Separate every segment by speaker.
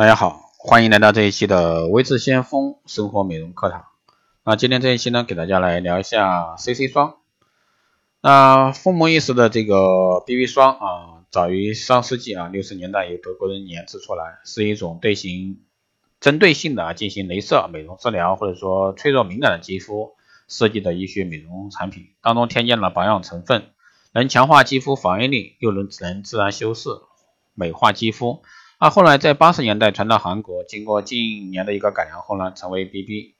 Speaker 1: 大家好，欢迎来到这一期的微智先锋生活美容课堂。那今天这一期呢，给大家来聊一下 CC 霜。那风靡一时的这个 BB 霜啊，早于上世纪啊六十年代由德国人研制出来，是一种对行针对性的进行镭射美容治疗或者说脆弱敏感的肌肤设计的医学美容产品，当中添加了保养成分，能强化肌肤防御力，又能能自然修饰美化肌肤。那后来在八十年代传到韩国，经过近年的一个改良后呢，成为 BB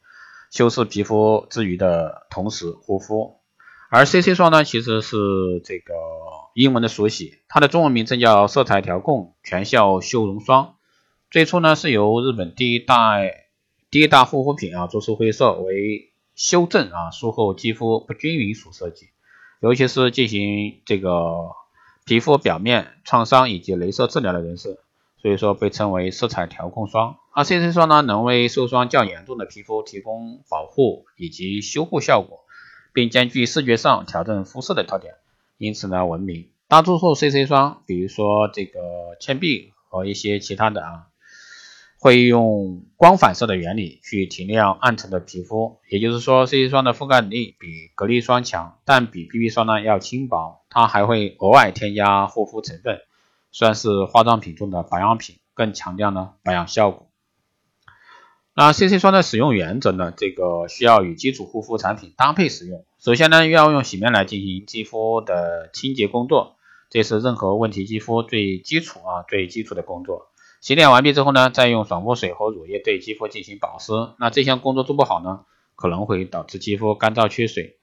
Speaker 1: 修饰皮肤之余的同时护肤。而 CC 霜呢，其实是这个英文的缩写，它的中文名称叫色彩调控全效修容霜。最初呢，是由日本第一大第一大护肤品啊，株式会社为修正啊术后肌肤不均匀所设计，尤其是进行这个皮肤表面创伤以及镭射治疗的人士。所以说被称为色彩调控霜，而 CC 霜呢，能为受伤较严重的皮肤提供保护以及修护效果，并兼具视觉上调整肤色的特点，因此呢闻名。大多数 CC 霜，比如说这个倩碧和一些其他的啊，会用光反射的原理去提亮暗沉的皮肤，也就是说 CC 霜的覆盖力比隔离霜强，但比 BB 霜呢要轻薄，它还会额外添加护肤成分。算是化妆品中的保养品，更强调呢保养效果。那 CC 霜的使用原则呢？这个需要与基础护肤产品搭配使用。首先呢，要用洗面奶进行肌肤的清洁工作，这是任何问题肌肤最基础啊最基础的工作。洗脸完毕之后呢，再用爽肤水和乳液对肌肤进行保湿。那这项工作做不好呢，可能会导致肌肤干燥缺水。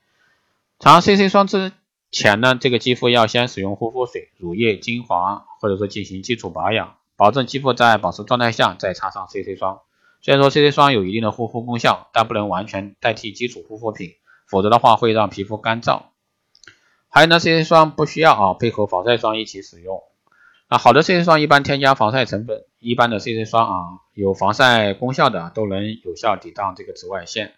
Speaker 1: 常 CC 霜之前呢，这个肌肤要先使用护肤水、乳液、精华，或者说进行基础保养，保证肌肤在保湿状态下再擦上 CC 霜。虽然说 CC 霜有一定的护肤功效，但不能完全代替基础护肤品，否则的话会让皮肤干燥。还有呢，CC 霜不需要啊配合防晒霜一起使用。那好的 CC 霜一般添加防晒成分，一般的 CC 霜啊有防晒功效的都能有效抵挡这个紫外线。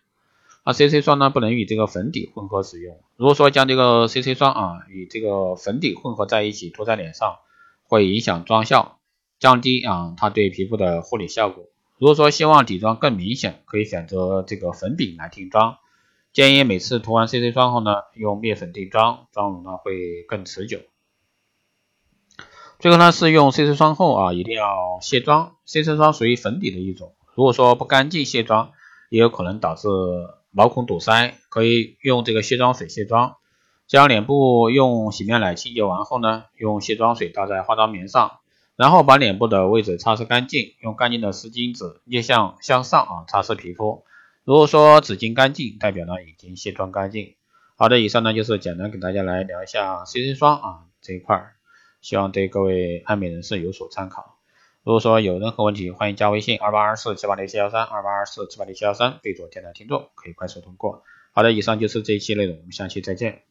Speaker 1: 那 CC 霜呢，不能与这个粉底混合使用。如果说将这个 CC 霜啊与这个粉底混合在一起涂在脸上，会影响妆效，降低啊它对皮肤的护理效果。如果说希望底妆更明显，可以选择这个粉饼来定妆。建议每次涂完 CC 霜后呢，用面粉定妆，妆容呢会更持久。最后呢，是用 CC 霜后啊，一定要卸妆。CC 霜属于粉底的一种，如果说不干净卸妆，也有可能导致。毛孔堵塞，可以用这个卸妆水卸妆。将脸部用洗面奶清洁完后呢，用卸妆水倒在化妆棉上，然后把脸部的位置擦拭干净，用干净的湿巾纸逆向向上啊擦拭皮肤。如果说纸巾干净，代表呢已经卸妆干净。好的，以上呢就是简单给大家来聊一下 CC 霜啊这一块，希望对各位爱美人士有所参考。如果说有任何问题，欢迎加微信二八二四七八六七幺三二八二四七八六七幺三，备注“电台听众”，可以快速通过。好的，以上就是这一期内容，我们下期再见。